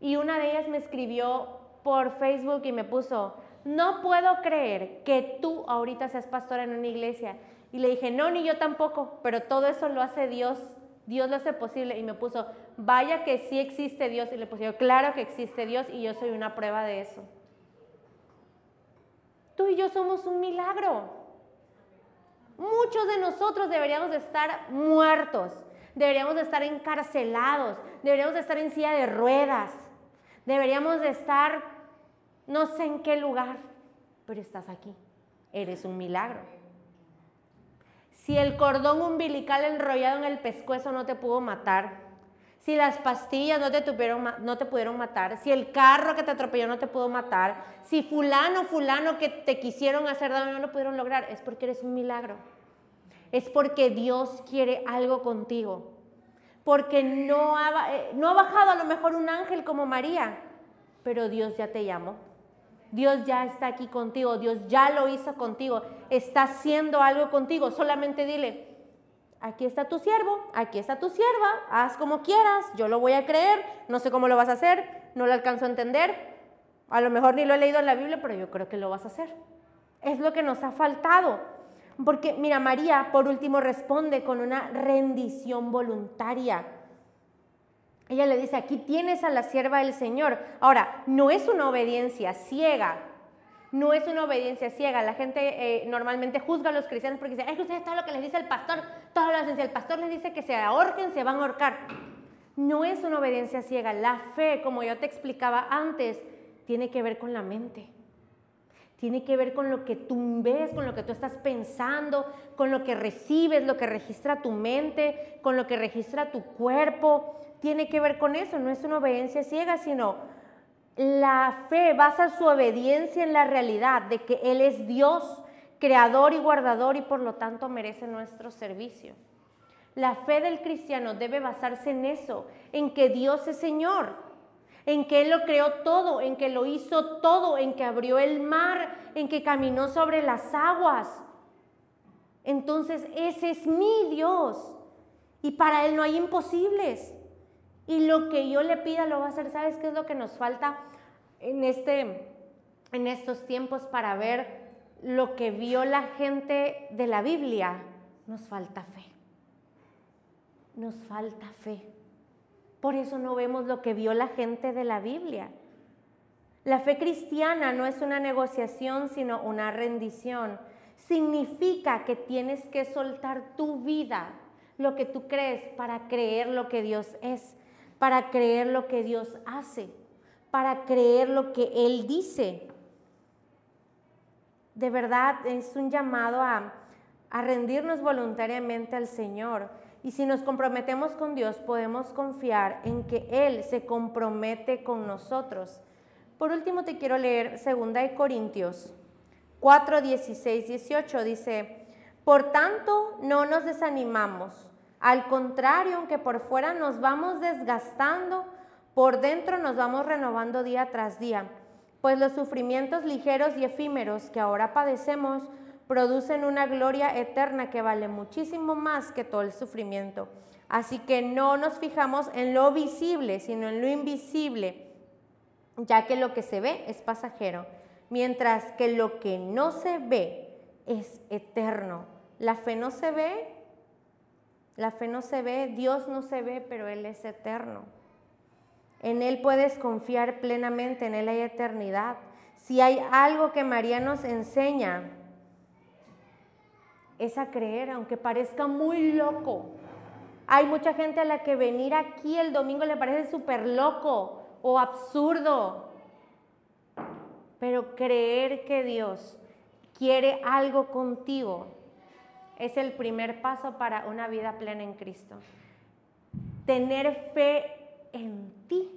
y una de ellas me escribió por Facebook y me puso, no puedo creer que tú ahorita seas pastora en una iglesia. Y le dije, no, ni yo tampoco, pero todo eso lo hace Dios. Dios lo hace posible. Y me puso, vaya que sí existe Dios. Y le puse, claro que existe Dios y yo soy una prueba de eso. Tú y yo somos un milagro. Muchos de nosotros deberíamos de estar muertos, deberíamos de estar encarcelados, deberíamos de estar en silla de ruedas, deberíamos de estar no sé en qué lugar, pero estás aquí. Eres un milagro. Si el cordón umbilical enrollado en el pescuezo no te pudo matar, si las pastillas no te, tuvieron, no te pudieron matar, si el carro que te atropelló no te pudo matar, si fulano, fulano que te quisieron hacer daño no lo pudieron lograr, es porque eres un milagro. Es porque Dios quiere algo contigo. Porque no ha, eh, no ha bajado a lo mejor un ángel como María, pero Dios ya te llamó. Dios ya está aquí contigo, Dios ya lo hizo contigo, está haciendo algo contigo. Solamente dile, aquí está tu siervo, aquí está tu sierva, haz como quieras, yo lo voy a creer, no sé cómo lo vas a hacer, no lo alcanzo a entender, a lo mejor ni lo he leído en la Biblia, pero yo creo que lo vas a hacer. Es lo que nos ha faltado. Porque mira, María por último responde con una rendición voluntaria. Ella le dice, aquí tienes a la sierva del Señor. Ahora, no es una obediencia ciega. No es una obediencia ciega. La gente eh, normalmente juzga a los cristianos porque dice, es que ustedes todo lo que les dice el pastor, todo lo hacen. Si el pastor les dice que se ahorquen, se van a ahorcar. No es una obediencia ciega. La fe, como yo te explicaba antes, tiene que ver con la mente. Tiene que ver con lo que tú ves, con lo que tú estás pensando, con lo que recibes, lo que registra tu mente, con lo que registra tu cuerpo. Tiene que ver con eso, no es una obediencia ciega, sino la fe basa su obediencia en la realidad de que Él es Dios, creador y guardador y por lo tanto merece nuestro servicio. La fe del cristiano debe basarse en eso, en que Dios es Señor, en que Él lo creó todo, en que lo hizo todo, en que abrió el mar, en que caminó sobre las aguas. Entonces ese es mi Dios y para Él no hay imposibles. Y lo que yo le pida lo va a hacer. ¿Sabes qué es lo que nos falta en, este, en estos tiempos para ver lo que vio la gente de la Biblia? Nos falta fe. Nos falta fe. Por eso no vemos lo que vio la gente de la Biblia. La fe cristiana no es una negociación, sino una rendición. Significa que tienes que soltar tu vida, lo que tú crees, para creer lo que Dios es, para creer lo que Dios hace, para creer lo que Él dice. De verdad es un llamado a, a rendirnos voluntariamente al Señor y si nos comprometemos con Dios, podemos confiar en que Él se compromete con nosotros. Por último, te quiero leer 2 Corintios 4, 16, 18. Dice, por tanto, no nos desanimamos. Al contrario, aunque por fuera nos vamos desgastando, por dentro nos vamos renovando día tras día. Pues los sufrimientos ligeros y efímeros que ahora padecemos producen una gloria eterna que vale muchísimo más que todo el sufrimiento. Así que no nos fijamos en lo visible, sino en lo invisible, ya que lo que se ve es pasajero, mientras que lo que no se ve es eterno. La fe no se ve, la fe no se ve, Dios no se ve, pero Él es eterno. En Él puedes confiar plenamente, en Él hay eternidad. Si hay algo que María nos enseña, es a creer, aunque parezca muy loco. Hay mucha gente a la que venir aquí el domingo le parece súper loco o absurdo. Pero creer que Dios quiere algo contigo es el primer paso para una vida plena en Cristo. Tener fe en ti,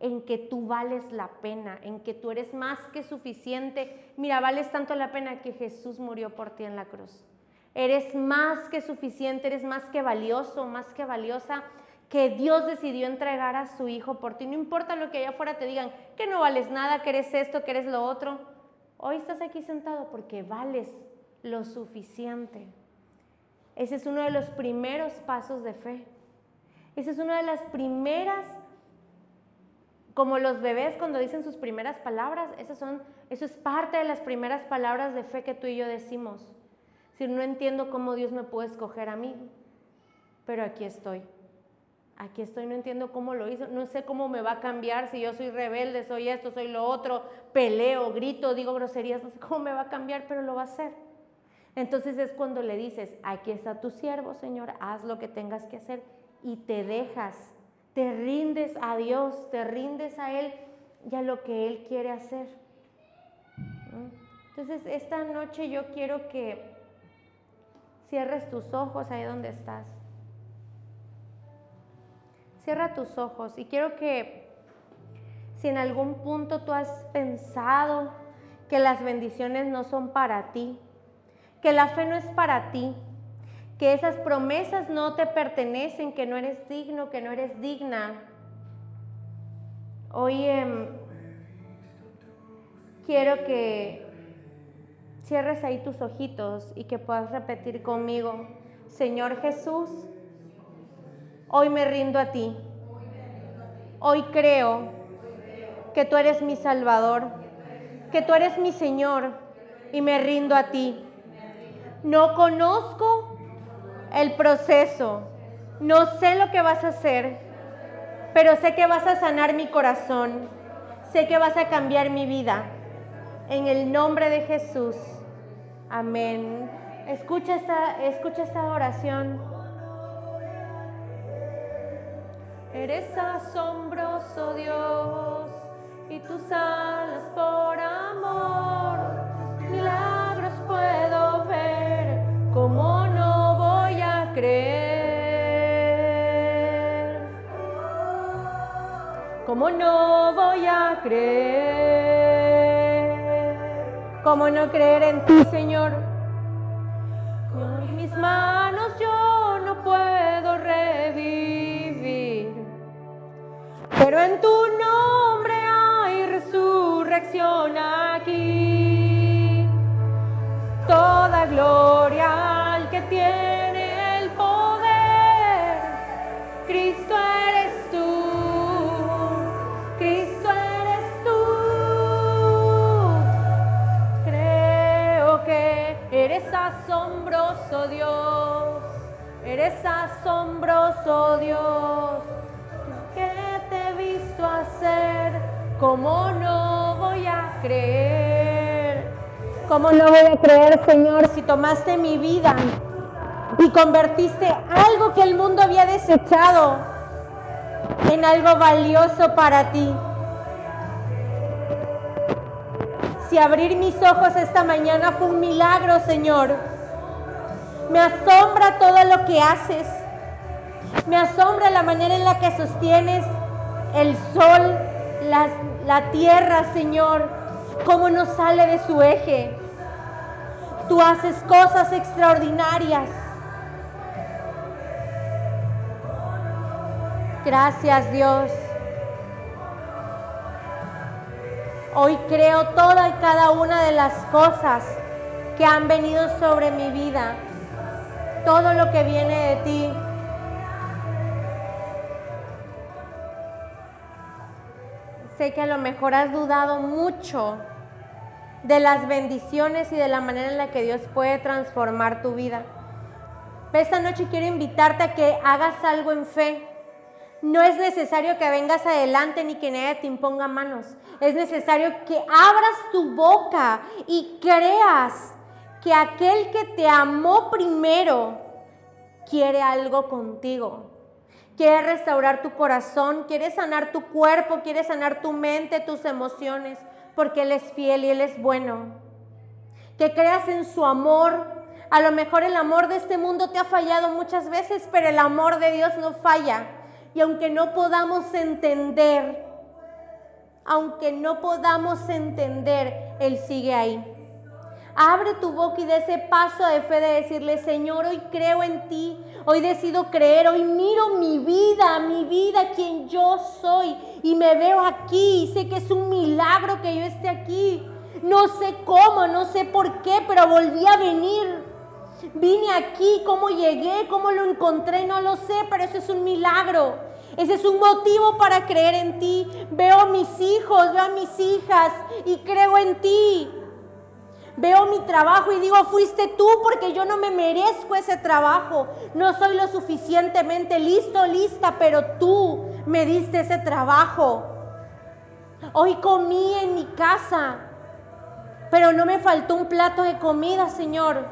en que tú vales la pena, en que tú eres más que suficiente. Mira, vales tanto la pena que Jesús murió por ti en la cruz. Eres más que suficiente, eres más que valioso, más que valiosa, que Dios decidió entregar a su Hijo por ti. No importa lo que allá afuera te digan, que no vales nada, que eres esto, que eres lo otro. Hoy estás aquí sentado porque vales lo suficiente. Ese es uno de los primeros pasos de fe. Esa es una de las primeras, como los bebés cuando dicen sus primeras palabras, esas son, eso es parte de las primeras palabras de fe que tú y yo decimos no entiendo cómo Dios me puede escoger a mí, pero aquí estoy. Aquí estoy, no entiendo cómo lo hizo, no sé cómo me va a cambiar si yo soy rebelde, soy esto, soy lo otro, peleo, grito, digo groserías, no sé cómo me va a cambiar, pero lo va a hacer. Entonces es cuando le dices, aquí está tu siervo, Señor, haz lo que tengas que hacer y te dejas, te rindes a Dios, te rindes a Él y a lo que Él quiere hacer. ¿Mm? Entonces esta noche yo quiero que cierres tus ojos ahí donde estás. Cierra tus ojos y quiero que si en algún punto tú has pensado que las bendiciones no son para ti, que la fe no es para ti, que esas promesas no te pertenecen, que no eres digno, que no eres digna. Hoy em, quiero que cierres ahí tus ojitos y que puedas repetir conmigo, Señor Jesús, hoy me rindo a ti. Hoy creo que tú eres mi Salvador, que tú eres mi Señor y me rindo a ti. No conozco el proceso, no sé lo que vas a hacer, pero sé que vas a sanar mi corazón, sé que vas a cambiar mi vida. En el nombre de Jesús. Amén. Escucha esta, escucha esta oración. Eres asombroso Dios y tus alas Como no voy a creer. Como no creer en ti, Señor. Con mis manos yo no puedo revivir, pero en tu nombre hay resurrección aquí. Toda gloria Eres asombroso Dios. Que te he visto hacer. ¿Cómo no voy a creer? ¿Cómo no voy a creer, Señor, si tomaste mi vida y convertiste algo que el mundo había desechado en algo valioso para ti? Si abrir mis ojos esta mañana fue un milagro, Señor. Me asombra todo lo que haces. Me asombra la manera en la que sostienes el sol, la, la tierra, Señor, cómo no sale de su eje. Tú haces cosas extraordinarias. Gracias Dios. Hoy creo toda y cada una de las cosas que han venido sobre mi vida. Todo lo que viene de ti. Sé que a lo mejor has dudado mucho de las bendiciones y de la manera en la que Dios puede transformar tu vida. Esta noche quiero invitarte a que hagas algo en fe. No es necesario que vengas adelante ni que nadie te imponga manos. Es necesario que abras tu boca y creas que aquel que te amó primero quiere algo contigo. Quiere restaurar tu corazón, quiere sanar tu cuerpo, quiere sanar tu mente, tus emociones, porque Él es fiel y Él es bueno. Que creas en su amor. A lo mejor el amor de este mundo te ha fallado muchas veces, pero el amor de Dios no falla. Y aunque no podamos entender, aunque no podamos entender, Él sigue ahí. Abre tu boca y de ese paso de fe de decirle, Señor, hoy creo en ti, hoy decido creer, hoy miro mi vida, mi vida, quien yo soy, y me veo aquí, y sé que es un milagro que yo esté aquí. No sé cómo, no sé por qué, pero volví a venir. Vine aquí, cómo llegué, cómo lo encontré, no lo sé, pero eso es un milagro. Ese es un motivo para creer en ti. Veo a mis hijos, veo a mis hijas y creo en ti. Veo mi trabajo y digo, fuiste tú porque yo no me merezco ese trabajo. No soy lo suficientemente listo, lista, pero tú me diste ese trabajo. Hoy comí en mi casa, pero no me faltó un plato de comida, Señor.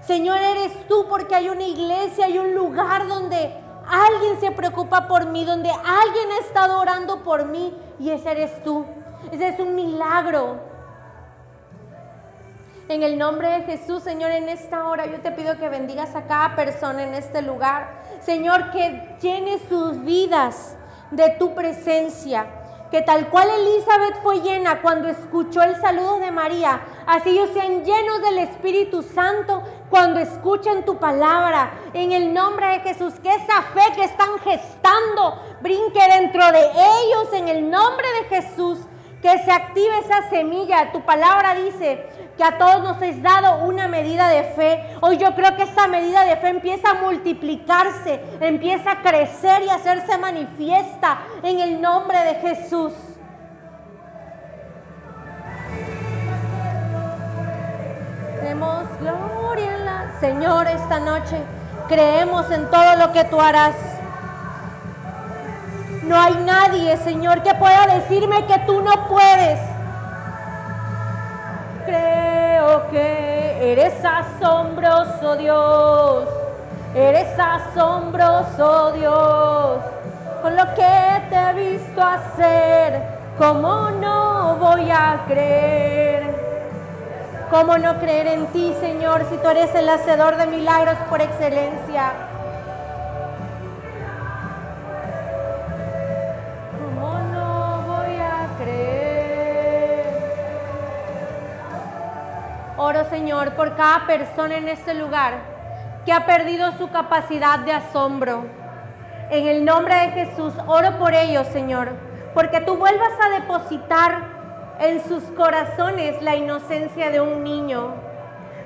Señor, eres tú porque hay una iglesia, hay un lugar donde alguien se preocupa por mí, donde alguien ha estado orando por mí y ese eres tú. Ese es un milagro. En el nombre de Jesús, Señor, en esta hora yo te pido que bendigas a cada persona en este lugar. Señor, que llene sus vidas de tu presencia. Que tal cual Elizabeth fue llena cuando escuchó el saludo de María, así ellos sean llenos del Espíritu Santo cuando escuchen tu palabra. En el nombre de Jesús, que esa fe que están gestando brinque dentro de ellos en el nombre de Jesús que se active esa semilla. Tu palabra dice que a todos nos es dado una medida de fe. Hoy yo creo que esa medida de fe empieza a multiplicarse, empieza a crecer y a hacerse manifiesta en el nombre de Jesús. Demos gloria en la Señor esta noche. Creemos en todo lo que tú harás. No hay nadie, Señor, que pueda decirme que tú no puedes. Creo que eres asombroso, Dios. Eres asombroso, Dios. Con lo que te he visto hacer, ¿Cómo no voy a creer? ¿Cómo no creer en ti, Señor, si tú eres el hacedor de milagros por excelencia? Señor, por cada persona en este lugar que ha perdido su capacidad de asombro. En el nombre de Jesús, oro por ellos, Señor, porque tú vuelvas a depositar en sus corazones la inocencia de un niño,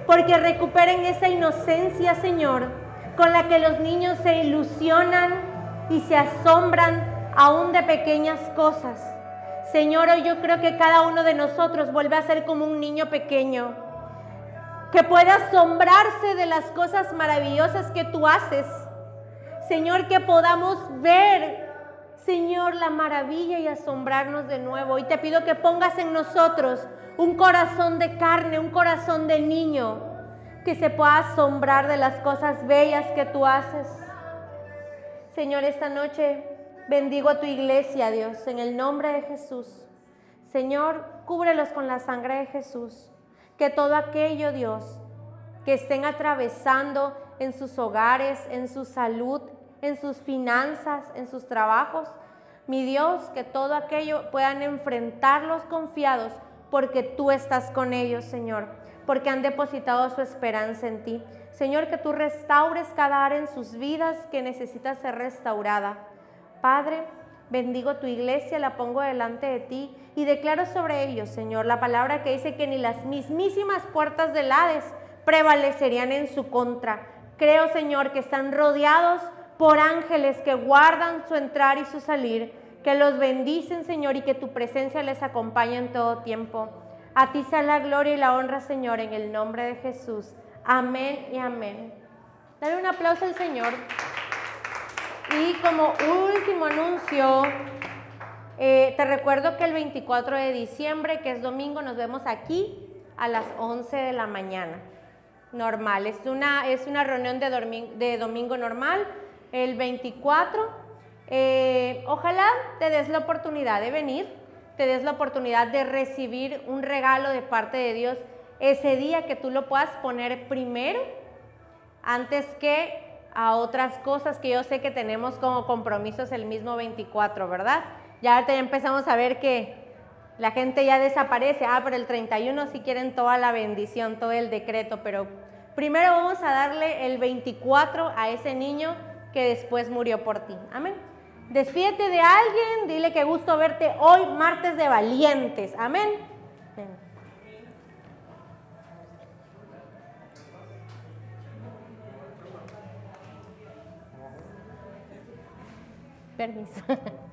porque recuperen esa inocencia, Señor, con la que los niños se ilusionan y se asombran aún de pequeñas cosas. Señor, hoy yo creo que cada uno de nosotros vuelve a ser como un niño pequeño, que pueda asombrarse de las cosas maravillosas que tú haces. Señor, que podamos ver Señor, la maravilla y asombrarnos de nuevo. Y te pido que pongas en nosotros un corazón de carne, un corazón de niño, que se pueda asombrar de las cosas bellas que tú haces. Señor, esta noche bendigo a tu iglesia, Dios, en el nombre de Jesús. Señor, cúbrelos con la sangre de Jesús. Que todo aquello, Dios, que estén atravesando en sus hogares, en su salud, en sus finanzas, en sus trabajos. Mi Dios, que todo aquello puedan enfrentarlos confiados porque tú estás con ellos, Señor, porque han depositado su esperanza en ti. Señor, que tú restaures cada área en sus vidas que necesita ser restaurada. Padre, bendigo tu iglesia, la pongo delante de ti y declaro sobre ellos, Señor, la palabra que dice que ni las mismísimas puertas del Hades prevalecerían en su contra. Creo, Señor, que están rodeados por ángeles que guardan su entrar y su salir, que los bendicen, Señor, y que tu presencia les acompañe en todo tiempo. A ti sea la gloria y la honra, Señor, en el nombre de Jesús. Amén y amén. Dale un aplauso al Señor. Y como último anuncio, eh, te recuerdo que el 24 de diciembre, que es domingo, nos vemos aquí a las 11 de la mañana. Normal, es una, es una reunión de, domingo normal el 24. Eh, ojalá te des la oportunidad de venir, te des la oportunidad de recibir un regalo de parte de Dios ese día que tú lo puedas poner primero antes que a otras cosas que yo sé que tenemos como compromisos el mismo 24, ¿verdad? Ya ahorita empezamos a ver que la gente ya desaparece. Ah, pero el 31 si quieren toda la bendición, todo el decreto, pero primero vamos a darle el 24 a ese niño que después murió por ti. Amén. Despídete de alguien, dile que gusto verte hoy, martes de valientes. Amén. Permiso.